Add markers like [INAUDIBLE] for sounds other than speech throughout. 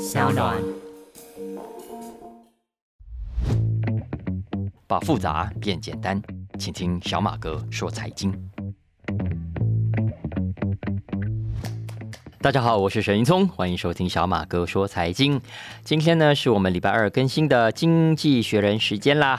小暖。把复杂变简单，请听小马哥说财经。大家好，我是沈云聪，欢迎收听小马哥说财经。今天呢，是我们礼拜二更新的《经济学人》时间啦。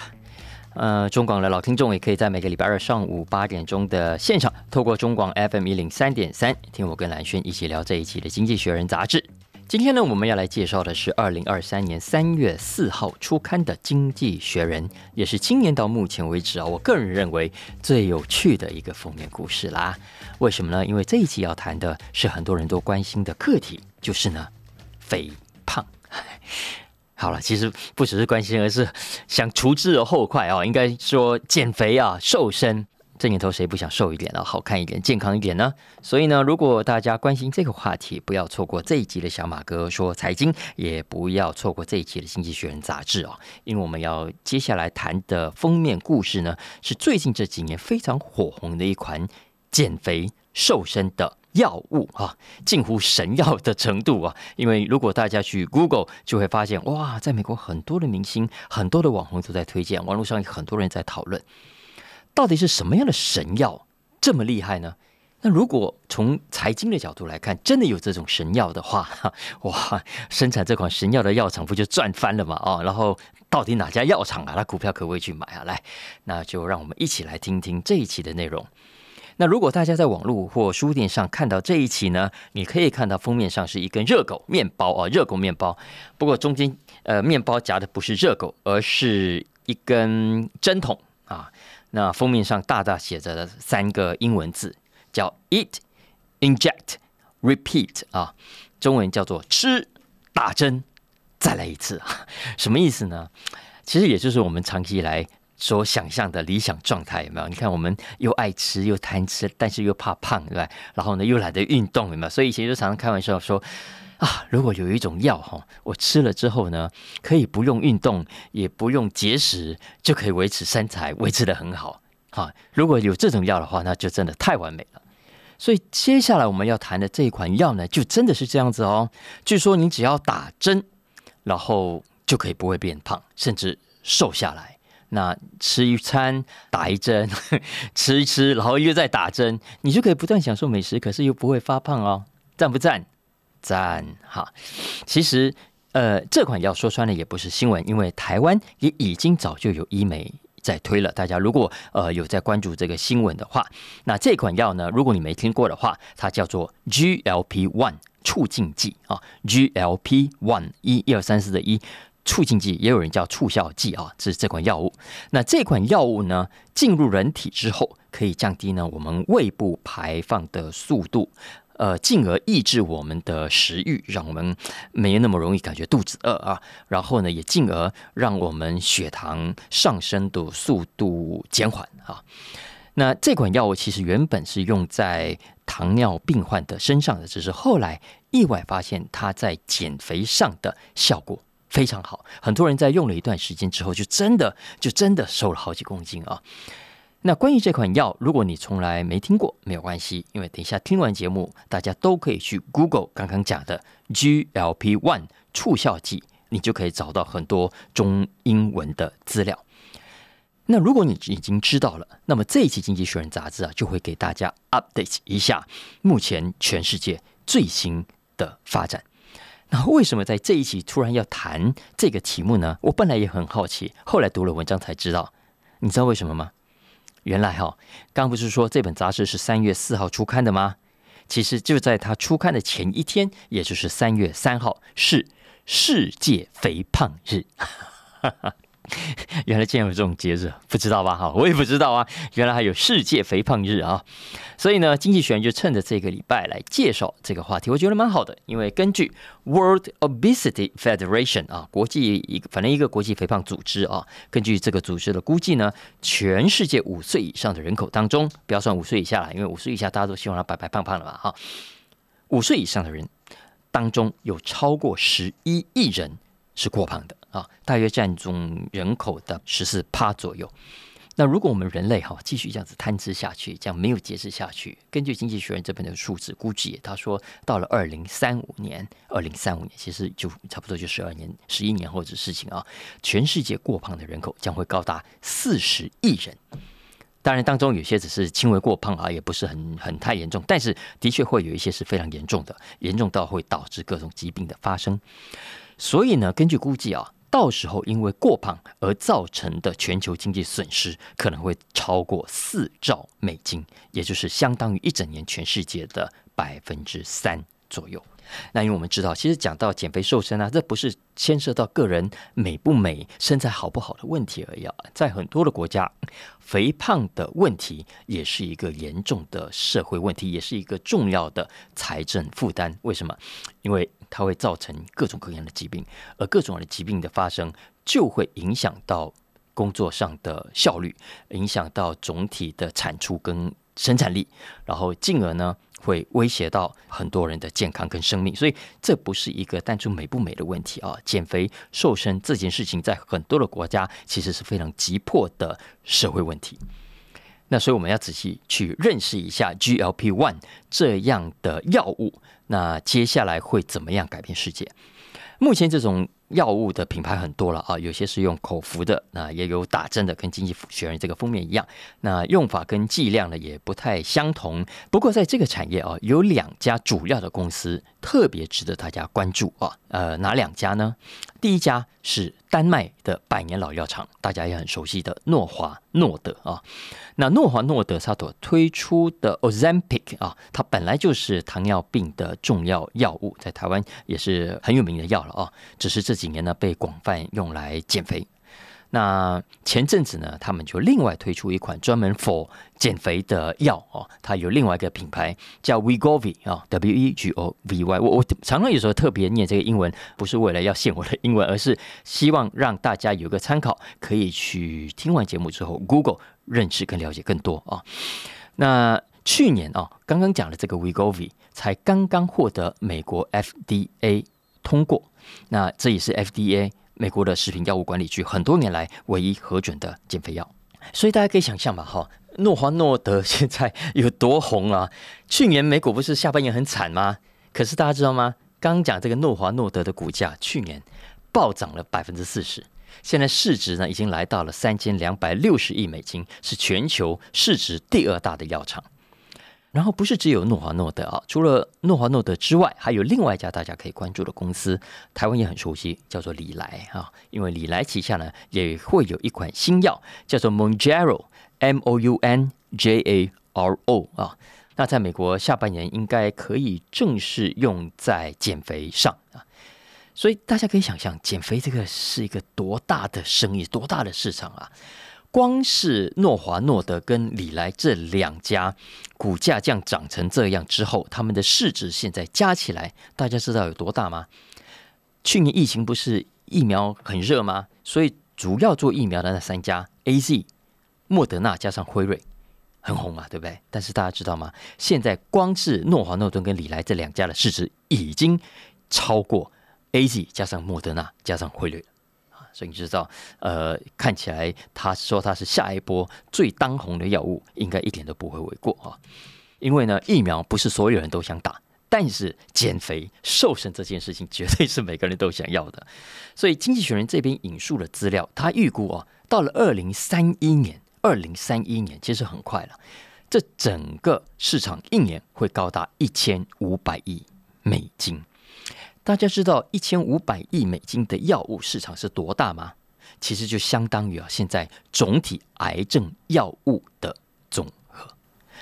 呃，中广的老听众也可以在每个礼拜二上午八点钟的现场，透过中广 FM 一零三点三，听我跟蓝轩一起聊这一期的《经济学人》杂志。今天呢，我们要来介绍的是二零二三年三月四号出刊的《经济学人》，也是今年到目前为止啊，我个人认为最有趣的一个封面故事啦。为什么呢？因为这一期要谈的是很多人都关心的课题，就是呢，肥胖。[LAUGHS] 好了，其实不只是关心，而是想除之而后快啊，应该说减肥啊，瘦身。这年头谁不想瘦一点啊，好看一点，健康一点呢？所以呢，如果大家关心这个话题，不要错过这一集的小马哥说财经，也不要错过这一集的《经济学人》杂志哦，因为我们要接下来谈的封面故事呢，是最近这几年非常火红的一款减肥瘦身的药物啊，近乎神药的程度啊！因为如果大家去 Google，就会发现哇，在美国很多的明星、很多的网红都在推荐，网络上有很多人在讨论。到底是什么样的神药这么厉害呢？那如果从财经的角度来看，真的有这种神药的话，[LAUGHS] 哇，生产这款神药的药厂不就赚翻了吗？哦，然后到底哪家药厂啊？那股票可不可以去买啊？来，那就让我们一起来听听这一期的内容。那如果大家在网络或书店上看到这一期呢，你可以看到封面上是一根热狗面包啊，热狗面包。不过中间呃，面包夹的不是热狗，而是一根针筒啊。那封面上大大写着的三个英文字叫 “eat, inject, repeat” 啊，中文叫做吃、打针、再来一次，[LAUGHS] 什么意思呢？其实也就是我们长期以来所想象的理想状态，有没有？你看，我们又爱吃又贪吃，但是又怕胖，对吧？然后呢，又懒得运动，有没有？所以以前就常常开玩笑说。啊，如果有一种药哈，我吃了之后呢，可以不用运动，也不用节食，就可以维持身材，维持的很好。哈，如果有这种药的话，那就真的太完美了。所以接下来我们要谈的这一款药呢，就真的是这样子哦。据说你只要打针，然后就可以不会变胖，甚至瘦下来。那吃一餐打一针，[LAUGHS] 吃一吃，然后又再打针，你就可以不断享受美食，可是又不会发胖哦。赞不赞？赞哈，其实呃，这款药说穿了也不是新闻，因为台湾也已经早就有医美在推了。大家如果呃有在关注这个新闻的话，那这款药呢，如果你没听过的话，它叫做 GLP one 促进剂啊，GLP one 一一二三四的一促进剂，也有人叫促效剂啊，这是这款药物。那这款药物呢，进入人体之后，可以降低呢我们胃部排放的速度。呃，进而抑制我们的食欲，让我们没那么容易感觉肚子饿啊。然后呢，也进而让我们血糖上升的速度减缓啊。那这款药物其实原本是用在糖尿病患的身上的，只是后来意外发现它在减肥上的效果非常好。很多人在用了一段时间之后，就真的就真的瘦了好几公斤啊。那关于这款药，如果你从来没听过，没有关系，因为等一下听完节目，大家都可以去 Google 刚刚讲的 GLP one 促效剂，你就可以找到很多中英文的资料。那如果你已经知道了，那么这一期《经济学人》杂志啊，就会给大家 update 一下目前全世界最新的发展。那为什么在这一期突然要谈这个题目呢？我本来也很好奇，后来读了文章才知道。你知道为什么吗？原来哈，刚不是说这本杂志是三月四号出刊的吗？其实就在他出刊的前一天，也就是三月三号，是世界肥胖日。[LAUGHS] 原来竟然有这种节日，不知道吧？哈，[LAUGHS] 我也不知道啊。原来还有世界肥胖日啊！所以呢，经济学人就趁着这个礼拜来介绍这个话题，我觉得蛮好的。因为根据 World Obesity Federation 啊，国际一个反正一个国际肥胖组织啊，根据这个组织的估计呢，全世界五岁以上的人口当中，不要算五岁以下了，因为五岁以下大家都希望他白白胖胖的嘛，哈。五岁以上的人当中，有超过十一亿人是过胖的。啊，大约占总人口的十四趴左右。那如果我们人类哈继续这样子贪吃下去，这样没有节制下去，根据《经济学人》这边的数字估计，他说到了二零三五年，二零三五年其实就差不多就十二年、十一年后的事情啊，全世界过胖的人口将会高达四十亿人。当然，当中有些只是轻微过胖啊，也不是很很太严重，但是的确会有一些是非常严重的，严重到会导致各种疾病的发生。所以呢，根据估计啊。到时候因为过胖而造成的全球经济损失可能会超过四兆美金，也就是相当于一整年全世界的百分之三左右。那因为我们知道，其实讲到减肥瘦身啊，这不是牵涉到个人美不美、身材好不好的问题而已。在很多的国家，肥胖的问题也是一个严重的社会问题，也是一个重要的财政负担。为什么？因为它会造成各种各样的疾病，而各种的疾病的发生，就会影响到工作上的效率，影响到总体的产出跟生产力，然后进而呢？会威胁到很多人的健康跟生命，所以这不是一个单纯美不美的问题啊！减肥瘦身这件事情，在很多的国家其实是非常急迫的社会问题。那所以我们要仔细去认识一下 GLP one 这样的药物，那接下来会怎么样改变世界？目前这种。药物的品牌很多了啊，有些是用口服的，那也有打针的，跟经济学人这个封面一样。那用法跟剂量呢也不太相同。不过在这个产业啊，有两家主要的公司特别值得大家关注啊。呃，哪两家呢？第一家是丹麦的百年老药厂，大家也很熟悉的诺华诺德啊。那诺华诺德它所推出的 Ozempic 啊，它本来就是糖尿病的重要药物，在台湾也是很有名的药了啊。只是这几年呢，被广泛用来减肥。那前阵子呢，他们就另外推出一款专门 for 减肥的药哦，它有另外一个品牌叫 Wegovy 啊，W E G O V Y。我我常常有时候特别念这个英文，不是为了要献我的英文，而是希望让大家有个参考，可以去听完节目之后 Google 认识跟了解更多啊。那去年啊，刚刚讲的这个 Wegovy 才刚刚获得美国 FDA 通过，那这也是 FDA。美国的食品药物管理局很多年来唯一核准的减肥药，所以大家可以想象吧，哈，诺华诺德现在有多红啊？去年美股不是下半年很惨吗？可是大家知道吗？刚讲这个诺华诺德的股价去年暴涨了百分之四十，现在市值呢已经来到了三千两百六十亿美金，是全球市值第二大的药厂。然后不是只有诺华诺德啊，除了诺华诺德之外，还有另外一家大家可以关注的公司，台湾也很熟悉，叫做李来啊。因为李来旗下呢也会有一款新药，叫做 Monjaro，M O U N J A R O 啊。那在美国下半年应该可以正式用在减肥上啊。所以大家可以想象，减肥这个是一个多大的生意，多大的市场啊！光是诺华诺德跟李来这两家股价这样涨成这样之后，他们的市值现在加起来，大家知道有多大吗？去年疫情不是疫苗很热吗？所以主要做疫苗的那三家 A Z、莫德纳加上辉瑞很红嘛，对不对？但是大家知道吗？现在光是诺华诺德跟李来这两家的市值已经超过 A Z 加上莫德纳加上辉瑞。所以你知道，呃，看起来他说他是下一波最当红的药物，应该一点都不会为过啊。因为呢，疫苗不是所有人都想打，但是减肥瘦身这件事情绝对是每个人都想要的。所以经济学人这边引述了资料，他预估啊，到了二零三一年，二零三一年其实很快了，这整个市场一年会高达一千五百亿美金。大家知道一千五百亿美金的药物市场是多大吗？其实就相当于啊现在总体癌症药物的总和。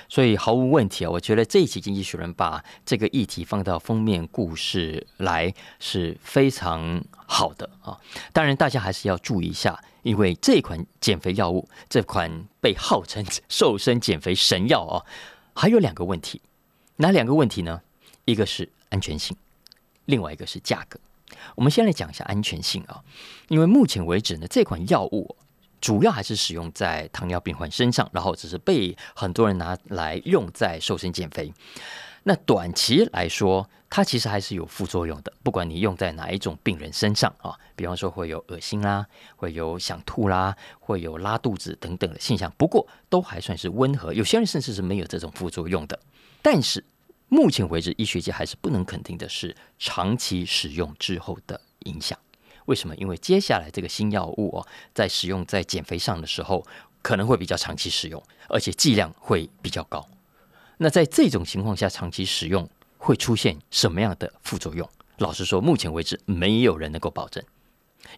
所以毫无问题啊，我觉得这一期《经济学人》把这个议题放到封面故事来是非常好的啊。当然，大家还是要注意一下，因为这款减肥药物，这款被号称 [LAUGHS] 瘦身减肥神药啊，还有两个问题。哪两个问题呢？一个是安全性。另外一个是价格，我们先来讲一下安全性啊，因为目前为止呢，这款药物主要还是使用在糖尿病患身上，然后只是被很多人拿来用在瘦身减肥。那短期来说，它其实还是有副作用的，不管你用在哪一种病人身上啊，比方说会有恶心啦，会有想吐啦，会有拉肚子等等的现象。不过都还算是温和，有些人甚至是没有这种副作用的。但是目前为止，医学界还是不能肯定的是长期使用之后的影响。为什么？因为接下来这个新药物哦，在使用在减肥上的时候，可能会比较长期使用，而且剂量会比较高。那在这种情况下，长期使用会出现什么样的副作用？老实说，目前为止没有人能够保证，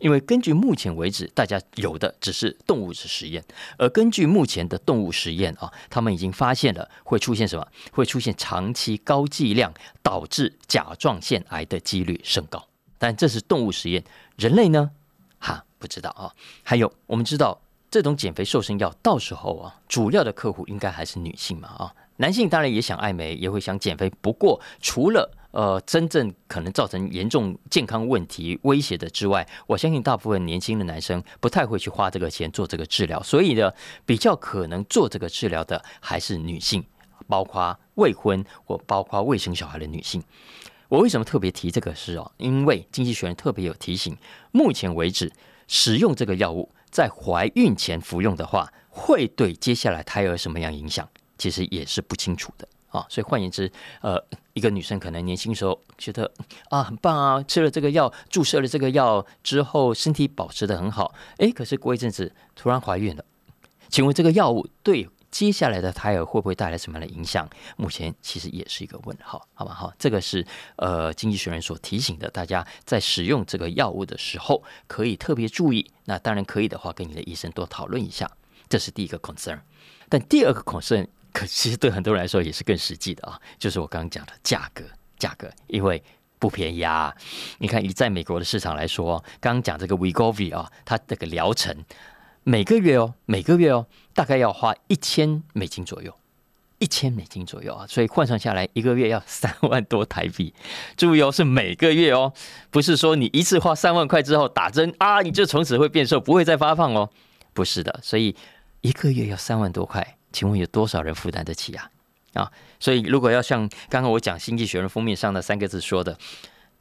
因为根据目前为止大家有的只是动物实实验，而根据目前的动物实验啊，他们已经发现了会出现什么？会出现长期高剂量导致甲状腺癌的几率升高。但这是动物实验，人类呢？哈，不知道啊。还有，我们知道这种减肥瘦身药，到时候啊，主要的客户应该还是女性嘛啊。男性当然也想爱美，也会想减肥。不过，除了呃真正可能造成严重健康问题威胁的之外，我相信大部分年轻的男生不太会去花这个钱做这个治疗。所以呢，比较可能做这个治疗的还是女性，包括未婚或包括未生小孩的女性。我为什么特别提这个事哦？因为经济学人特别有提醒，目前为止使用这个药物在怀孕前服用的话，会对接下来胎儿什么样影响？其实也是不清楚的啊，所以换言之，呃，一个女生可能年轻时候觉得啊很棒啊，吃了这个药，注射了这个药之后，身体保持的很好，哎，可是过一阵子突然怀孕了，请问这个药物对接下来的胎儿会不会带来什么样的影响？目前其实也是一个问号，好吧？好，这个是呃经济学人所提醒的，大家在使用这个药物的时候可以特别注意。那当然可以的话，跟你的医生多讨论一下，这是第一个 concern。但第二个 concern。可其实对很多人来说也是更实际的啊，就是我刚刚讲的价格，价格因为不便宜啊。你看以在美国的市场来说，刚刚讲这个 wegov 啊，它这个疗程每个月哦，每个月哦，大概要花一千美金左右，一千美金左右啊，所以换算下来一个月要三万多台币。注意哦，是每个月哦，不是说你一次花三万块之后打针啊，你就从此会变瘦，不会再发胖哦，不是的，所以一个月要三万多块。请问有多少人负担得起啊？啊，所以如果要像刚刚我讲《经济学人》封面上的三个字说的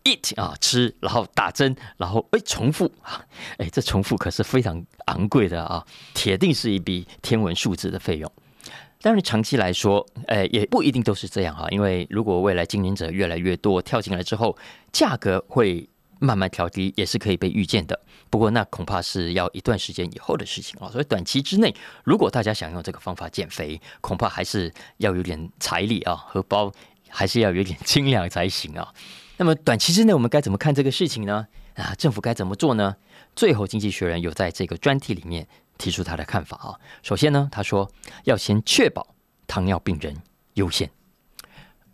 ，eat 啊吃，然后打针，然后哎重复啊，哎这重复可是非常昂贵的啊，铁定是一笔天文数字的费用。但是长期来说，哎也不一定都是这样哈，因为如果未来经营者越来越多跳进来之后，价格会。慢慢调低也是可以被预见的，不过那恐怕是要一段时间以后的事情啊。所以短期之内，如果大家想用这个方法减肥，恐怕还是要有点财力啊，荷包还是要有点斤两才行啊。那么短期之内，我们该怎么看这个事情呢？啊，政府该怎么做呢？最后，经济学人有在这个专题里面提出他的看法啊。首先呢，他说要先确保糖尿病人优先。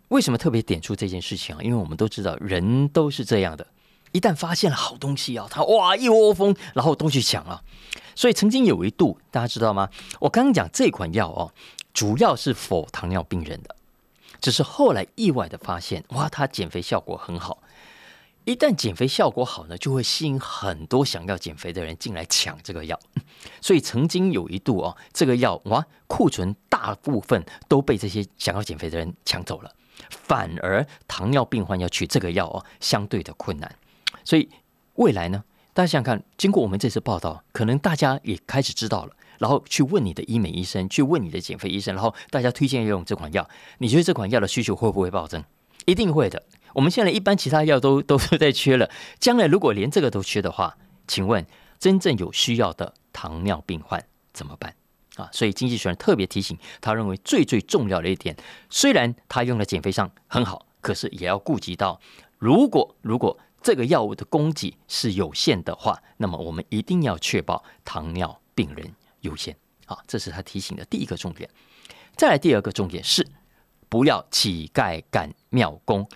为什么特别点出这件事情啊？因为我们都知道，人都是这样的。一旦发现了好东西啊，他哇一窝蜂，然后都去抢啊。所以曾经有一度，大家知道吗？我刚刚讲这款药哦，主要是否糖尿病人的，只是后来意外的发现，哇，它减肥效果很好。一旦减肥效果好呢，就会吸引很多想要减肥的人进来抢这个药。[LAUGHS] 所以曾经有一度哦，这个药哇，库存大部分都被这些想要减肥的人抢走了，反而糖尿病患要取这个药哦，相对的困难。所以未来呢，大家想想看，经过我们这次报道，可能大家也开始知道了，然后去问你的医美医生，去问你的减肥医生，然后大家推荐用这款药，你觉得这款药的需求会不会暴增？一定会的。我们现在一般其他药都 [LAUGHS] 都是在缺了，将来如果连这个都缺的话，请问真正有需要的糖尿病患怎么办啊？所以经济学人特别提醒，他认为最最重要的一点，虽然他用在减肥上很好，可是也要顾及到，如果如果。这个药物的供给是有限的话，那么我们一定要确保糖尿病人优先。啊，这是他提醒的第一个重点。再来第二个重点是，不要乞丐赶庙工。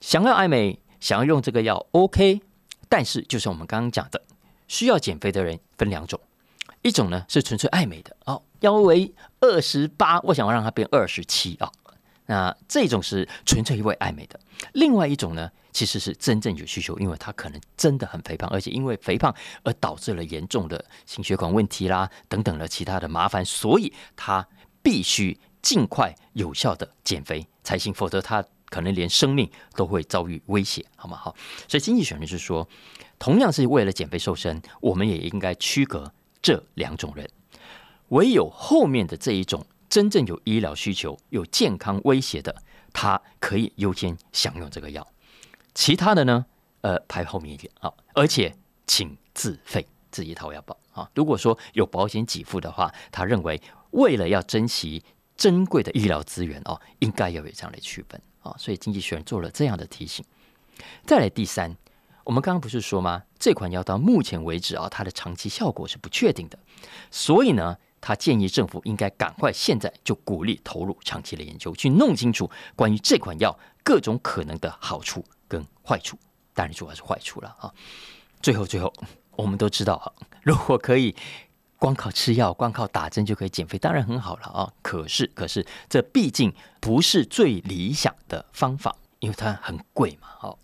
想要爱美，想要用这个药，OK。但是，就是我们刚刚讲的，需要减肥的人分两种，一种呢是纯粹爱美的，哦，腰围二十八，我想要让它变二十七啊。那这种是纯粹因为爱美的。另外一种呢？其实是真正有需求，因为他可能真的很肥胖，而且因为肥胖而导致了严重的心血管问题啦等等的其他的麻烦，所以他必须尽快有效的减肥才行，否则他可能连生命都会遭遇威胁，好吗？好，所以经济学人是说，同样是为了减肥瘦身，我们也应该区隔这两种人，唯有后面的这一种真正有医疗需求、有健康威胁的，他可以优先享用这个药，其他的呢，呃，排后面一点啊，而且请自费。自己掏腰包啊！如果说有保险给付的话，他认为为了要珍惜珍贵的医疗资源哦，应该要有这样的区分啊。所以经济学人做了这样的提醒。再来第三，我们刚刚不是说吗？这款药到目前为止啊，它的长期效果是不确定的，所以呢，他建议政府应该赶快现在就鼓励投入长期的研究，去弄清楚关于这款药各种可能的好处跟坏处，当然主要是坏处了啊。最后，最后。我们都知道啊，[LAUGHS] 如果可以光靠吃药、光靠打针就可以减肥，当然很好了啊。可是，可是这毕竟不是最理想的方法，因为它很贵嘛。好，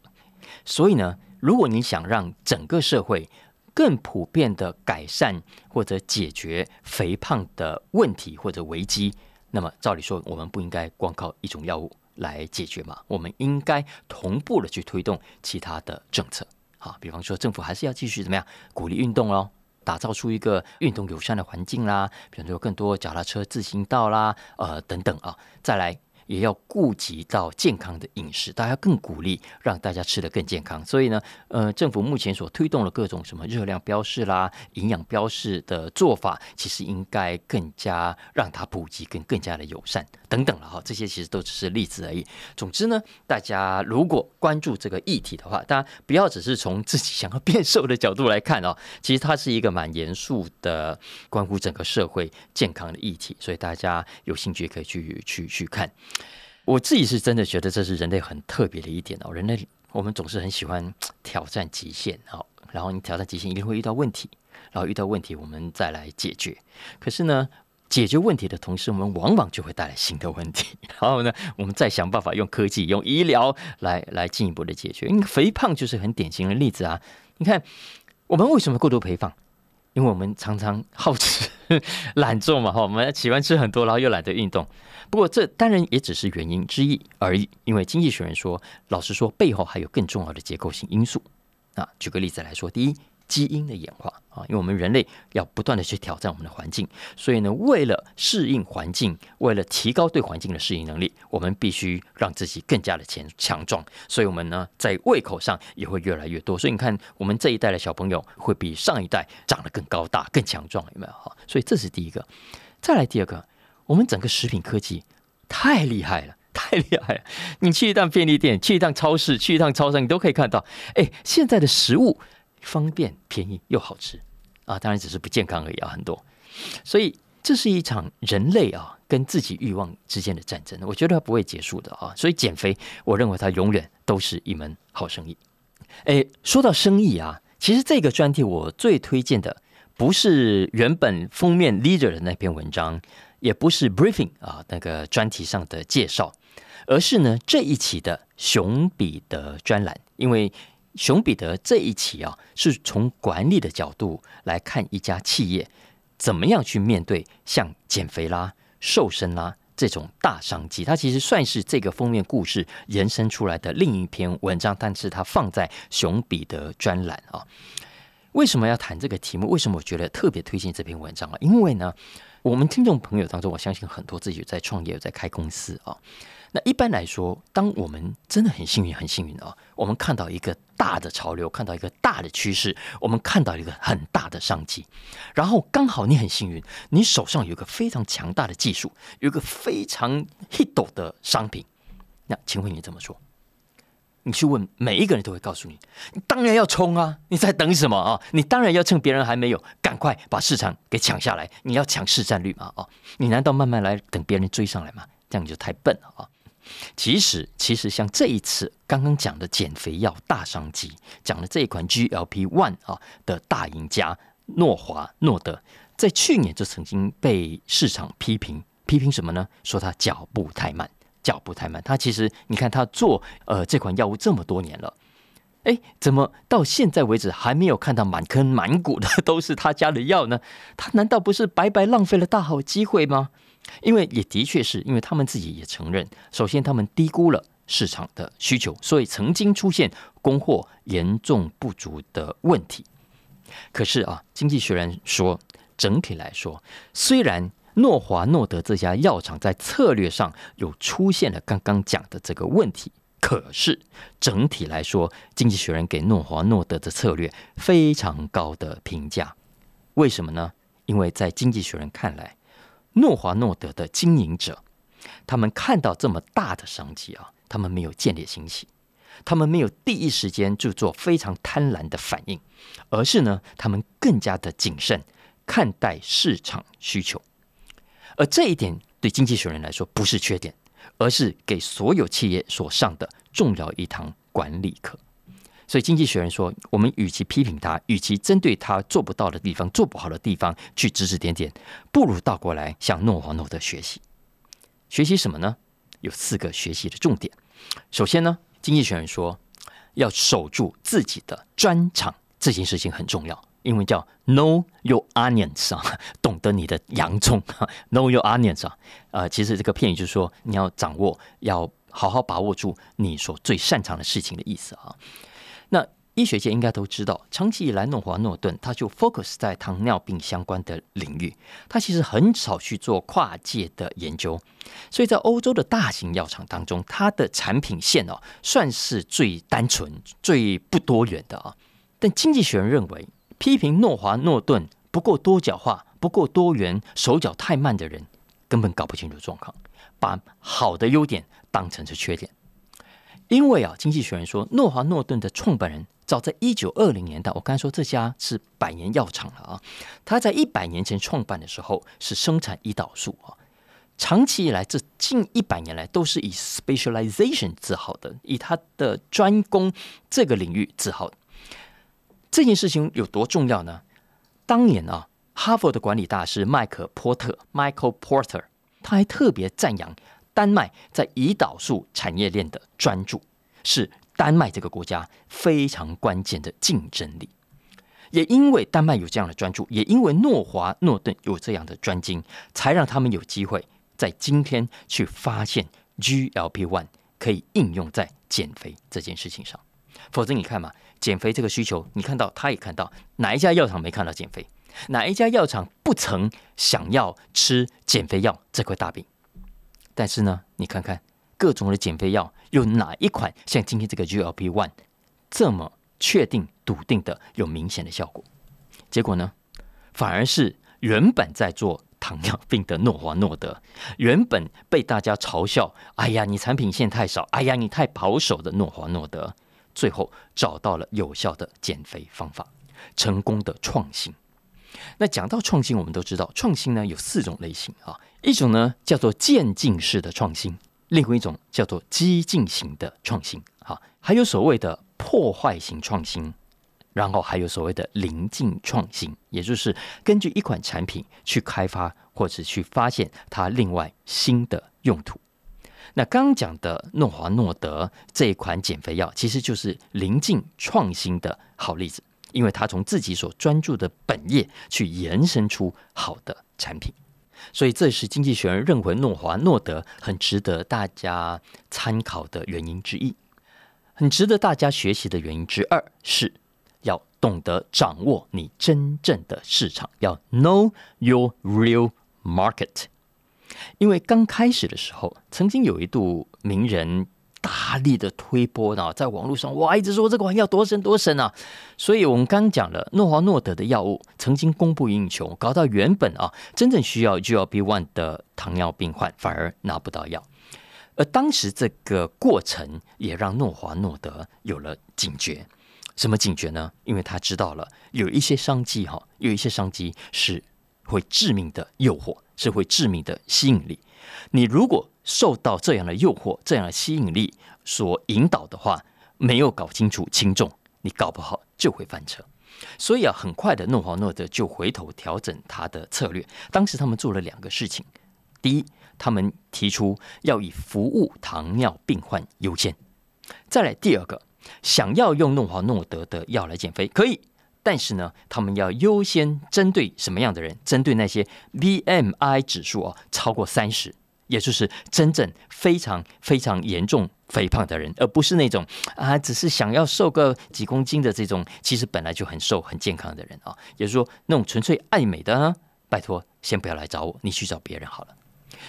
所以呢，如果你想让整个社会更普遍的改善或者解决肥胖的问题或者危机，那么照理说，我们不应该光靠一种药物来解决嘛？我们应该同步的去推动其他的政策。好，比方说政府还是要继续怎么样鼓励运动哦，打造出一个运动友善的环境啦，比方说更多脚踏车、自行道啦，呃等等啊，再来。也要顾及到健康的饮食，大家更鼓励让大家吃得更健康。所以呢，呃，政府目前所推动的各种什么热量标示啦、营养标示的做法，其实应该更加让它普及，更更加的友善等等了哈。这些其实都只是例子而已。总之呢，大家如果关注这个议题的话，大家不要只是从自己想要变瘦的角度来看哦，[LAUGHS] 其实它是一个蛮严肃的，关乎整个社会健康的议题。所以大家有兴趣可以去去去看。我自己是真的觉得这是人类很特别的一点哦。人类我们总是很喜欢挑战极限哦，然后你挑战极限一定会遇到问题，然后遇到问题我们再来解决。可是呢，解决问题的同时，我们往往就会带来新的问题。[LAUGHS] 然后呢，我们再想办法用科技、用医疗来来进一步的解决。因为肥胖就是很典型的例子啊。你看，我们为什么过度肥胖？因为我们常常好吃 [LAUGHS] 懒做嘛，哈，我们喜欢吃很多，然后又懒得运动。不过这当然也只是原因之一而已。因为经济学人说，老实说，背后还有更重要的结构性因素。啊举个例子来说，第一。基因的演化啊，因为我们人类要不断的去挑战我们的环境，所以呢，为了适应环境，为了提高对环境的适应能力，我们必须让自己更加的强强壮。所以，我们呢，在胃口上也会越来越多。所以，你看，我们这一代的小朋友会比上一代长得更高大、更强壮，有没有？哈，所以这是第一个。再来第二个，我们整个食品科技太厉害了，[LAUGHS] 太厉害了！你去一趟便利店，去一趟超市，去一趟超市，你都可以看到，哎，现在的食物。方便、便宜又好吃啊！当然只是不健康而已啊，很多。所以这是一场人类啊跟自己欲望之间的战争，我觉得它不会结束的啊。所以减肥，我认为它永远都是一门好生意。哎，说到生意啊，其实这个专题我最推荐的不是原本封面 leader 的那篇文章，也不是 briefing 啊那个专题上的介绍，而是呢这一期的熊彼得专栏，因为。熊彼得这一期啊，是从管理的角度来看一家企业怎么样去面对像减肥啦、瘦身啦这种大商机。它其实算是这个封面故事延伸出来的另一篇文章，但是它放在熊彼得专栏啊。为什么要谈这个题目？为什么我觉得特别推荐这篇文章啊？因为呢，我们听众朋友当中，我相信很多自己在创业、在开公司啊。那一般来说，当我们真的很幸运、很幸运啊，我们看到一个大的潮流，看到一个大的趋势，我们看到一个很大的商机，然后刚好你很幸运，你手上有一个非常强大的技术，有一个非常 hit 的商品，那请问你怎么做？你去问每一个人都会告诉你，你当然要冲啊！你在等什么啊？你当然要趁别人还没有，赶快把市场给抢下来！你要抢市占率嘛？哦，你难道慢慢来等别人追上来吗？这样你就太笨了啊！其实，其实像这一次刚刚讲的减肥药大商机，讲的这一款 GLP One 啊的大赢家诺华诺德，在去年就曾经被市场批评，批评什么呢？说它脚步太慢，脚步太慢。他其实你看，他做呃这款药物这么多年了，哎，怎么到现在为止还没有看到满坑满谷的都是他家的药呢？他难道不是白白浪费了大好机会吗？因为也的确是因为他们自己也承认，首先他们低估了市场的需求，所以曾经出现供货严重不足的问题。可是啊，经济学人说，整体来说，虽然诺华诺德这家药厂在策略上有出现了刚刚讲的这个问题，可是整体来说，经济学人给诺华诺德的策略非常高的评价。为什么呢？因为在经济学人看来，诺华诺德的经营者，他们看到这么大的商机啊，他们没有建立欣喜，他们没有第一时间就做非常贪婪的反应，而是呢，他们更加的谨慎看待市场需求。而这一点对经济学人来说不是缺点，而是给所有企业所上的重要一堂管理课。所以经济学人说，我们与其批评他，与其针对他做不到的地方、做不好的地方去指指点点，不如倒过来向诺华诺德学习。学习什么呢？有四个学习的重点。首先呢，经济学人说要守住自己的专长，这件事情很重要。英文叫 Know your onions 啊，[LAUGHS] 懂得你的洋葱。[LAUGHS] Know your onions 啊，呃，其实这个片语就是说你要掌握，要好好把握住你所最擅长的事情的意思啊。那医学界应该都知道，长期以来诺华诺顿他就 focus 在糖尿病相关的领域，他其实很少去做跨界的研究，所以在欧洲的大型药厂当中，它的产品线哦算是最单纯、最不多元的啊。但经济学人认为。批评诺华诺顿不够多角化、不够多元、手脚太慢的人，根本搞不清楚状况，把好的优点当成是缺点。因为啊，经济学人说，诺华诺顿的创办人早在一九二零年代，我刚才说这家是百年药厂了啊，他在一百年前创办的时候是生产胰岛素啊，长期以来这近一百年来都是以 specialization 自豪的，以他的专攻这个领域自豪。这件事情有多重要呢？当年啊，哈佛的管理大师麦克波特 （Michael Porter） 他还特别赞扬丹麦在胰岛素产业链的专注，是丹麦这个国家非常关键的竞争力。也因为丹麦有这样的专注，也因为诺华诺顿有这样的专精，才让他们有机会在今天去发现 GLP-1 可以应用在减肥这件事情上。否则，你看嘛。减肥这个需求，你看到，他也看到，哪一家药厂没看到减肥？哪一家药厂不曾想要吃减肥药这块大饼？但是呢，你看看各种的减肥药，有哪一款像今天这个 GLP One 这么确定、笃定的有明显的效果？结果呢，反而是原本在做糖尿病的诺华诺德，原本被大家嘲笑，哎呀，你产品线太少，哎呀，你太保守的诺华诺德。最后找到了有效的减肥方法，成功的创新。那讲到创新，我们都知道创新呢有四种类型啊，一种呢叫做渐进式的创新，另外一种叫做激进型的创新，哈，还有所谓的破坏型创新，然后还有所谓的临近创新，也就是根据一款产品去开发或者去发现它另外新的用途。那刚讲的诺华诺德这一款减肥药，其实就是临近创新的好例子，因为它从自己所专注的本业去延伸出好的产品，所以这是经济学人认为诺华诺德很值得大家参考的原因之一，很值得大家学习的原因之二是要懂得掌握你真正的市场，要 know your real market。因为刚开始的时候，曾经有一度名人大力的推波呢，在网络上哇一直说这个玩意要多神多神啊，所以我们刚讲了诺华诺德的药物曾经供不应求，搞到原本啊真正需要 GLP-1 的糖尿病患反而拿不到药，而当时这个过程也让诺华诺德有了警觉，什么警觉呢？因为他知道了有一些商机哈，有一些商机是会致命的诱惑。是会致命的吸引力。你如果受到这样的诱惑、这样的吸引力所引导的话，没有搞清楚轻重，你搞不好就会翻车。所以啊，很快的，诺华诺德就回头调整他的策略。当时他们做了两个事情：第一，他们提出要以服务糖尿病患优先；再来第二个，想要用诺华诺德的药来减肥，可以。但是呢，他们要优先针对什么样的人？针对那些 BMI 指数哦超过三十，也就是真正非常非常严重肥胖的人，而不是那种啊只是想要瘦个几公斤的这种，其实本来就很瘦很健康的人啊。也就是说，那种纯粹爱美的，拜托先不要来找我，你去找别人好了。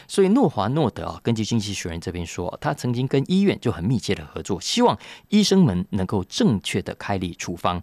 所以诺华诺德啊，根据经济学人这边说，他曾经跟医院就很密切的合作，希望医生们能够正确的开立处方。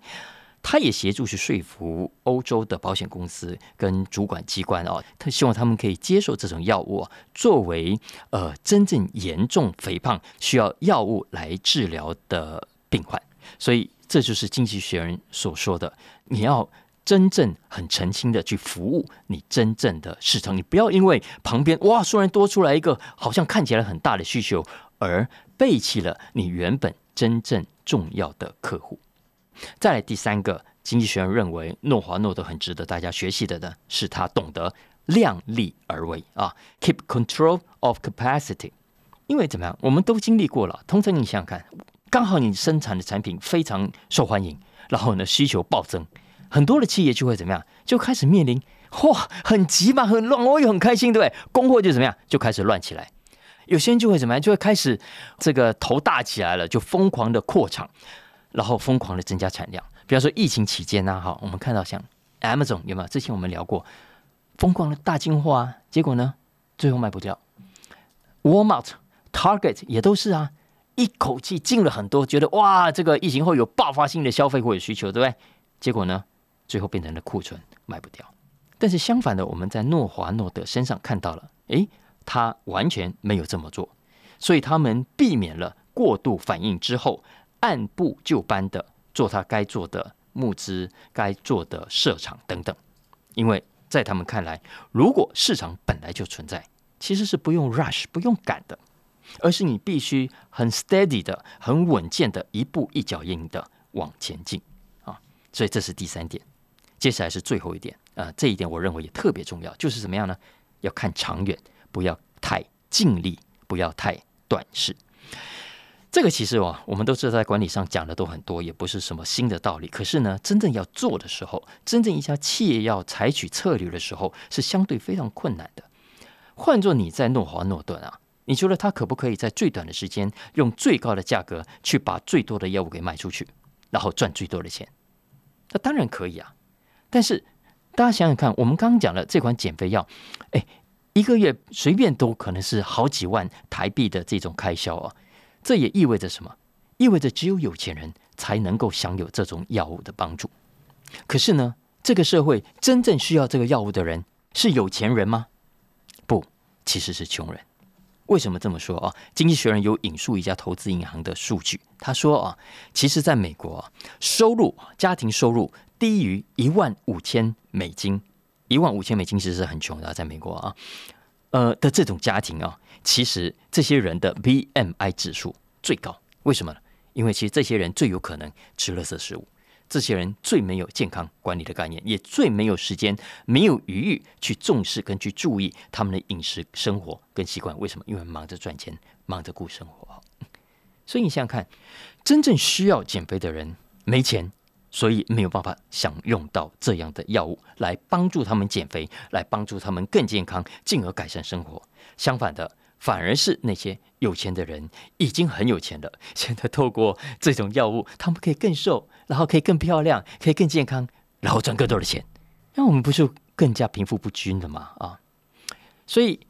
他也协助去说服欧洲的保险公司跟主管机关哦，他希望他们可以接受这种药物作为呃真正严重肥胖需要药物来治疗的病患。所以这就是经济学人所说的，你要。真正很诚心的去服务你真正的市场，你不要因为旁边哇，突然多出来一个好像看起来很大的需求，而背弃了你原本真正重要的客户。再来第三个，经济学人认为诺华诺德很值得大家学习的呢，是他懂得量力而为啊，keep control of capacity。因为怎么样，我们都经历过了。通常你想想看，刚好你生产的产品非常受欢迎，然后呢需求暴增。很多的企业就会怎么样？就开始面临哇，很急嘛，很乱，我也很开心，对不对？供货就怎么样？就开始乱起来。有些人就会怎么样？就会开始这个头大起来了，就疯狂的扩厂，然后疯狂的增加产量。比方说疫情期间呢，哈，我们看到像 Amazon 有没有？之前我们聊过，疯狂的大进货啊，结果呢，最后卖不掉。Walmart、Target 也都是啊，一口气进了很多，觉得哇，这个疫情后有爆发性的消费或者需求，对不对？结果呢？最后变成了库存卖不掉，但是相反的，我们在诺华诺德身上看到了，诶，他完全没有这么做，所以他们避免了过度反应之后，按部就班的做他该做的募资、该做的设厂等等。因为在他们看来，如果市场本来就存在，其实是不用 rush、不用赶的，而是你必须很 steady 的、很稳健的一步一脚印的往前进啊。所以这是第三点。接下来是最后一点啊，这一点我认为也特别重要，就是怎么样呢？要看长远，不要太尽力，不要太短视。这个其实哦，我们都知道在管理上讲的都很多，也不是什么新的道理。可是呢，真正要做的时候，真正一家企业要采取策略的时候，是相对非常困难的。换做你在诺华诺顿啊，你觉得他可不可以在最短的时间，用最高的价格去把最多的业务给卖出去，然后赚最多的钱？那当然可以啊。但是，大家想想看，我们刚刚讲的这款减肥药，哎，一个月随便都可能是好几万台币的这种开销啊。这也意味着什么？意味着只有有钱人才能够享有这种药物的帮助。可是呢，这个社会真正需要这个药物的人是有钱人吗？不，其实是穷人。为什么这么说啊？经济学人有引述一家投资银行的数据，他说啊，其实在美国啊，收入家庭收入。低于一万五千美金，一万五千美金其实是很穷的，在美国啊，呃的这种家庭啊，其实这些人的 BMI 指数最高，为什么呢？因为其实这些人最有可能吃垃圾食物，这些人最没有健康管理的概念，也最没有时间、没有余裕去重视跟去注意他们的饮食生活跟习惯。为什么？因为忙着赚钱，忙着顾生活。[LAUGHS] 所以你想想看，真正需要减肥的人没钱。所以没有办法享用到这样的药物来帮助他们减肥，来帮助他们更健康，进而改善生活。相反的，反而是那些有钱的人已经很有钱了，[LAUGHS] 现在透过这种药物，他们可以更瘦，然后可以更漂亮，可以更健康，然后赚更多的钱。那我们不是更加贫富不均的吗？啊，所以。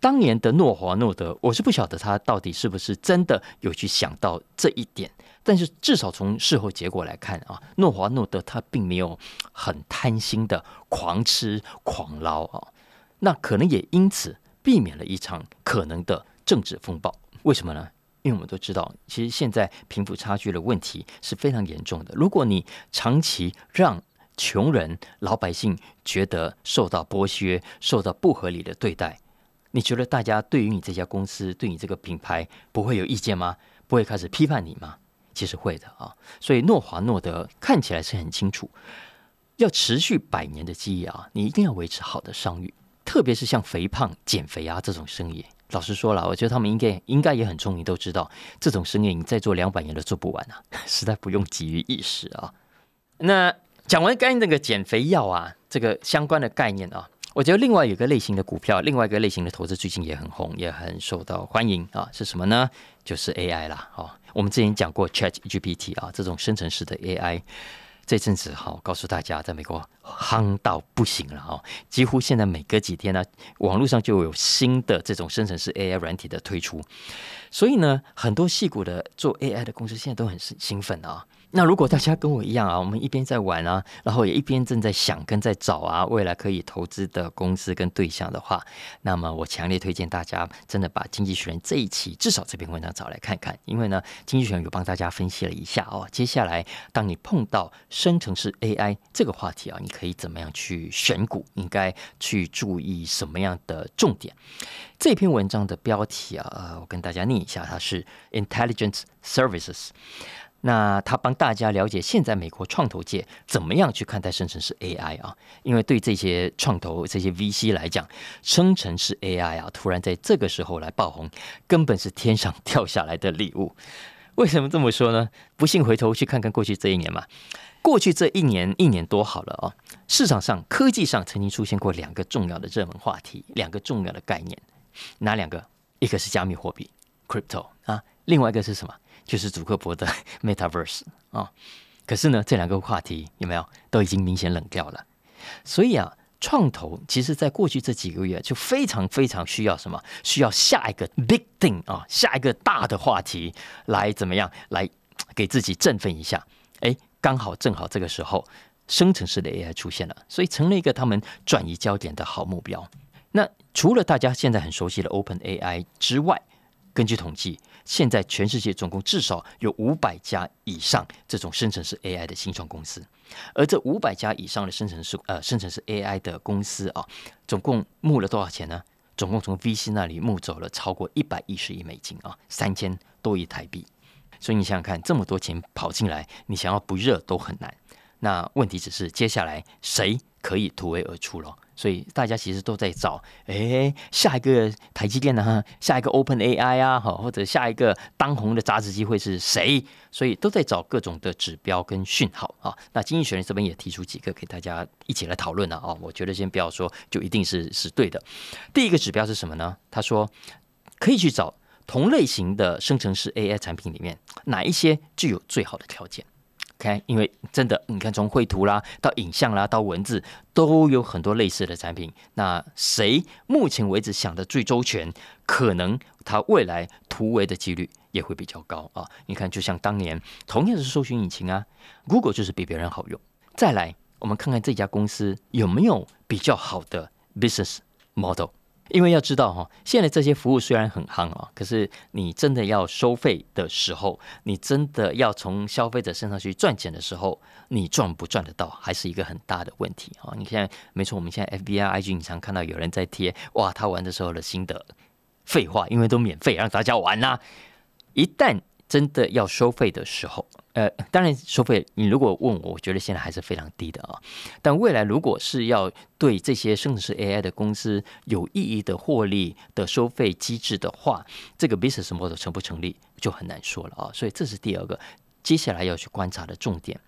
当年的诺华诺德，我是不晓得他到底是不是真的有去想到这一点，但是至少从事后结果来看啊，诺华诺德他并没有很贪心的狂吃狂捞啊，那可能也因此避免了一场可能的政治风暴。为什么呢？因为我们都知道，其实现在贫富差距的问题是非常严重的。如果你长期让穷人老百姓觉得受到剥削、受到不合理的对待，你觉得大家对于你这家公司、对你这个品牌不会有意见吗？不会开始批判你吗？其实会的啊。所以诺华诺德看起来是很清楚，要持续百年的记忆啊，你一定要维持好的商誉，特别是像肥胖、减肥啊这种生意。老实说了，我觉得他们应该应该也很聪明，都知道这种生意你再做两百年都做不完啊，[LAUGHS] 实在不用急于一时啊。那讲完刚才那个减肥药啊，这个相关的概念啊，我觉得另外一个类型的股票，另外一个类型的投资最近也很红，也很受到欢迎啊，是什么呢？就是 AI 啦。哦，我们之前讲过 Chat GPT 啊，这种生成式的 AI。这阵子好，告诉大家，在美国夯到不行了哦，几乎现在每隔几天呢，网络上就有新的这种生成式 AI 软体的推出，所以呢，很多戏骨的做 AI 的公司现在都很兴奋啊。那如果大家跟我一样啊，我们一边在玩啊，然后也一边正在想跟在找啊，未来可以投资的公司跟对象的话，那么我强烈推荐大家真的把《经济学人》这一期至少这篇文章找来看看，因为呢，《经济学人》有帮大家分析了一下哦。接下来，当你碰到生成式 AI 这个话题啊，你可以怎么样去选股？应该去注意什么样的重点？这篇文章的标题啊，呃，我跟大家念一下，它是 Intelligence Services。那他帮大家了解现在美国创投界怎么样去看待生成式 AI 啊？因为对这些创投、这些 VC 来讲，生成式 AI 啊，突然在这个时候来爆红，根本是天上掉下来的礼物。[LAUGHS] 为什么这么说呢？不信回头去看看过去这一年嘛。过去这一年一年多好了啊，市场上科技上曾经出现过两个重要的热门话题，两个重要的概念，哪两个？一个是加密货币 （crypto） 啊，另外一个是什么？就是祖克伯的 [LAUGHS] Metaverse 啊，可是呢，这两个话题有没有都已经明显冷掉了。所以啊，创投其实在过去这几个月就非常非常需要什么？需要下一个 big thing 啊，下一个大的话题来怎么样来给自己振奋一下？哎，刚好正好这个时候，生成式的 AI 出现了，所以成了一个他们转移焦点的好目标。那除了大家现在很熟悉的 Open AI 之外，根据统计，现在全世界总共至少有五百家以上这种生成式 AI 的新创公司，而这五百家以上的生成式呃生成式 AI 的公司啊，总共募了多少钱呢？总共从 VC 那里募走了超过一百一十亿美金啊，三千多亿台币。所以你想想看，这么多钱跑进来，你想要不热都很难。那问题只是接下来谁可以突围而出了？所以大家其实都在找，哎，下一个台积电呢？下一个 Open AI 啊，好，或者下一个当红的杂志机会是谁？所以都在找各种的指标跟讯号啊。那经济学人这边也提出几个给大家一起来讨论了啊。我觉得先不要说，就一定是是对的。第一个指标是什么呢？他说可以去找同类型的生成式 AI 产品里面哪一些具有最好的条件。OK，，因为真的，你看从绘图啦到影像啦到文字，都有很多类似的产品。那谁目前为止想的最周全，可能他未来突围的几率也会比较高啊！你看，就像当年同样是搜寻引擎啊，Google 就是比别人好用。再来，我们看看这家公司有没有比较好的 business model。因为要知道哈，现在这些服务虽然很夯啊，可是你真的要收费的时候，你真的要从消费者身上去赚钱的时候，你赚不赚得到，还是一个很大的问题啊！你现在没错，我们现在 F B I I G 你常看到有人在贴哇，他玩的时候的心得。废话，因为都免费让大家玩呐，一旦。真的要收费的时候，呃，当然收费。你如果问我，我觉得现在还是非常低的啊。但未来如果是要对这些生成式 AI 的公司有意义的获利的收费机制的话，这个 business model 成不成立就很难说了啊。所以这是第二个接下来要去观察的重点。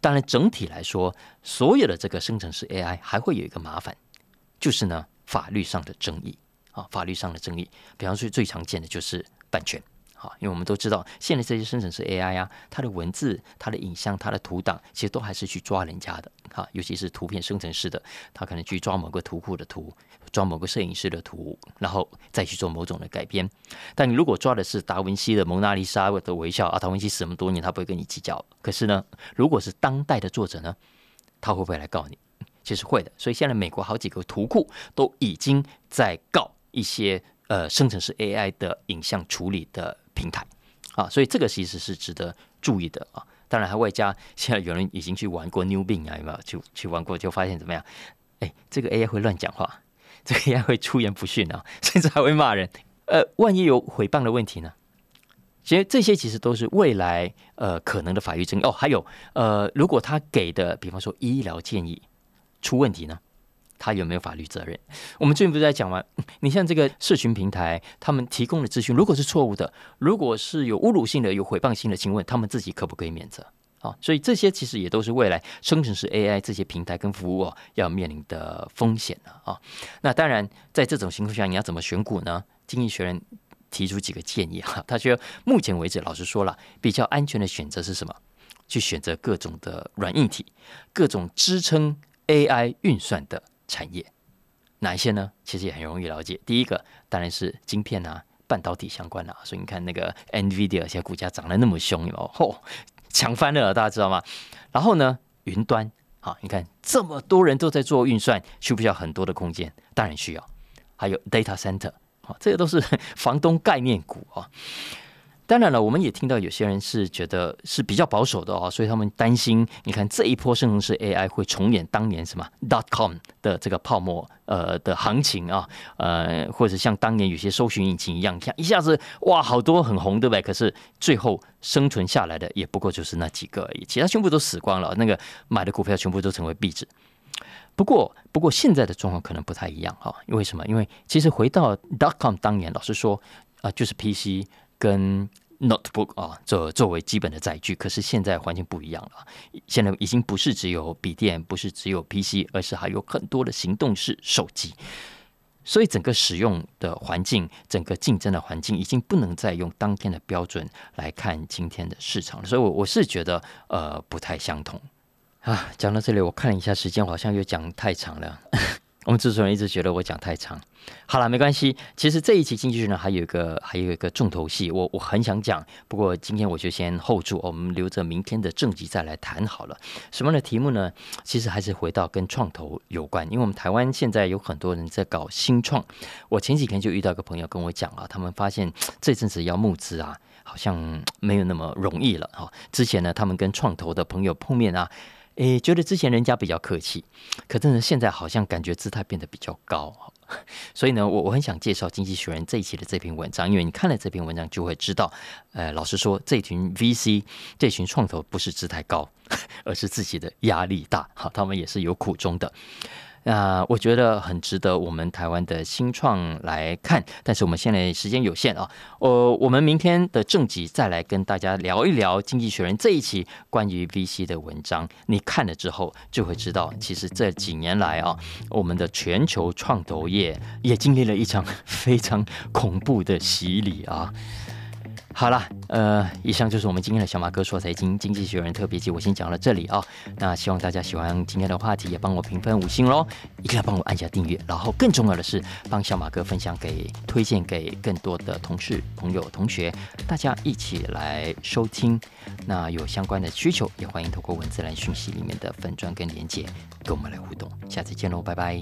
当然，整体来说，所有的这个生成式 AI 还会有一个麻烦，就是呢法律上的争议啊，法律上的争议。比方说最常见的就是版权。因为我们都知道，现在这些生成式 AI 啊，它的文字、它的影像、它的图档，其实都还是去抓人家的。哈，尤其是图片生成式的，它可能去抓某个图库的图，抓某个摄影师的图，然后再去做某种的改编。但你如果抓的是达文西的蒙娜丽莎的微笑啊，达文西死这么多年，他不会跟你计较。可是呢，如果是当代的作者呢，他会不会来告你？其实会的。所以现在美国好几个图库都已经在告一些呃生成式 AI 的影像处理的。平台啊，所以这个其实是值得注意的啊。当然，还外加现在有人已经去玩过 New Bing 啊，有没有？去去玩过，就发现怎么样？哎，这个 AI 会乱讲话，[LAUGHS] 这个 AI 会出言不逊啊，[LAUGHS] 甚至还会骂人。呃，万一有诽谤的问题呢？其实这些其实都是未来呃可能的法律争议哦。还有呃，如果他给的，比方说医疗建议出问题呢？他有没有法律责任？我们最近不是在讲吗？[CLEARS THROAT] 你像这个社群平台，他们提供的资讯如果是错误的，如果是有侮辱性的、有诽谤性的，请问他们自己可不可以免责？啊，所以这些其实也都是未来生成式 AI 这些平台跟服务哦要面临的风险了啊。那当然，在这种情况下，你要怎么选股呢？经济学人提出几个建议哈，[LAUGHS] 他说目前为止，老实说了，比较安全的选择是什么？去选择各种的软硬体，各种支撑 AI 运算的产业，哪一些呢？其实也很容易了解。第一个当然是晶片啊，半导体相关的。所以你看那个 NVIDIA 现在股价涨得那么凶哦，嚯，强翻了，大家知道吗？然后呢，云端，好，你看这么多人都在做运算，需不需要很多的空间？当然需要。还有 data center。啊，这个都是 [LAUGHS] 房东概念股啊。当然了，我们也听到有些人是觉得是比较保守的哦，所以他们担心，你看这一波生成式 AI 会重演当年什么 dot com 的这个泡沫呃的行情啊，呃，或者像当年有些搜寻引擎一样，像一下子哇好多很红对不对？可是最后生存下来的也不过就是那几个而已，其他全部都死光了，那个买的股票全部都成为壁纸。不过，不过现在的状况可能不太一样哈，因为什么？因为其实回到 dot com 当年，老实说啊，就是 PC 跟 notebook 啊，作作为基本的载具。可是现在环境不一样了，现在已经不是只有笔电，不是只有 PC，而是还有很多的行动式手机。所以整个使用的环境，整个竞争的环境，已经不能再用当天的标准来看今天的市场了。所以，我我是觉得呃不太相同。啊，讲到这里，我看了一下时间，好像又讲太长了。我们制作人一直觉得我讲太长。好了，没关系。其实这一期经济学呢，还有一个还有一个重头戏，我我很想讲，不过今天我就先 hold 住，我们留着明天的正集再来谈好了。什么样的题目呢？其实还是回到跟创投有关，因为我们台湾现在有很多人在搞新创。我前几天就遇到一个朋友跟我讲啊，他们发现这阵子要募资啊，好像没有那么容易了哈。之前呢，他们跟创投的朋友碰面啊。诶，觉得之前人家比较客气，可真的现在好像感觉姿态变得比较高，[LAUGHS] 所以呢，我我很想介绍《经济学人》这一期的这篇文章，因为你看了这篇文章就会知道，呃，老实说，这群 VC 这群创投不是姿态高，[LAUGHS] 而是自己的压力大，好，他们也是有苦衷的。那我觉得很值得我们台湾的新创来看，但是我们现在时间有限啊，呃，我们明天的正集再来跟大家聊一聊《经济学人》这一期关于 VC 的文章。你看了之后就会知道，其实这几年来啊，我们的全球创投业也经历了一场 [LAUGHS] 非常恐怖的洗礼啊。好了，呃，以上就是我们今天的小马哥说财经经济学人特别集，我先讲到这里啊。那希望大家喜欢今天的话题，也帮我评分五星喽，一定要帮我按下订阅，然后更重要的是，帮小马哥分享给、推荐给更多的同事、朋友、同学，大家一起来收听。那有相关的需求，也欢迎透过文字栏讯息里面的粉砖跟连接跟我们来互动。下次见喽，拜拜。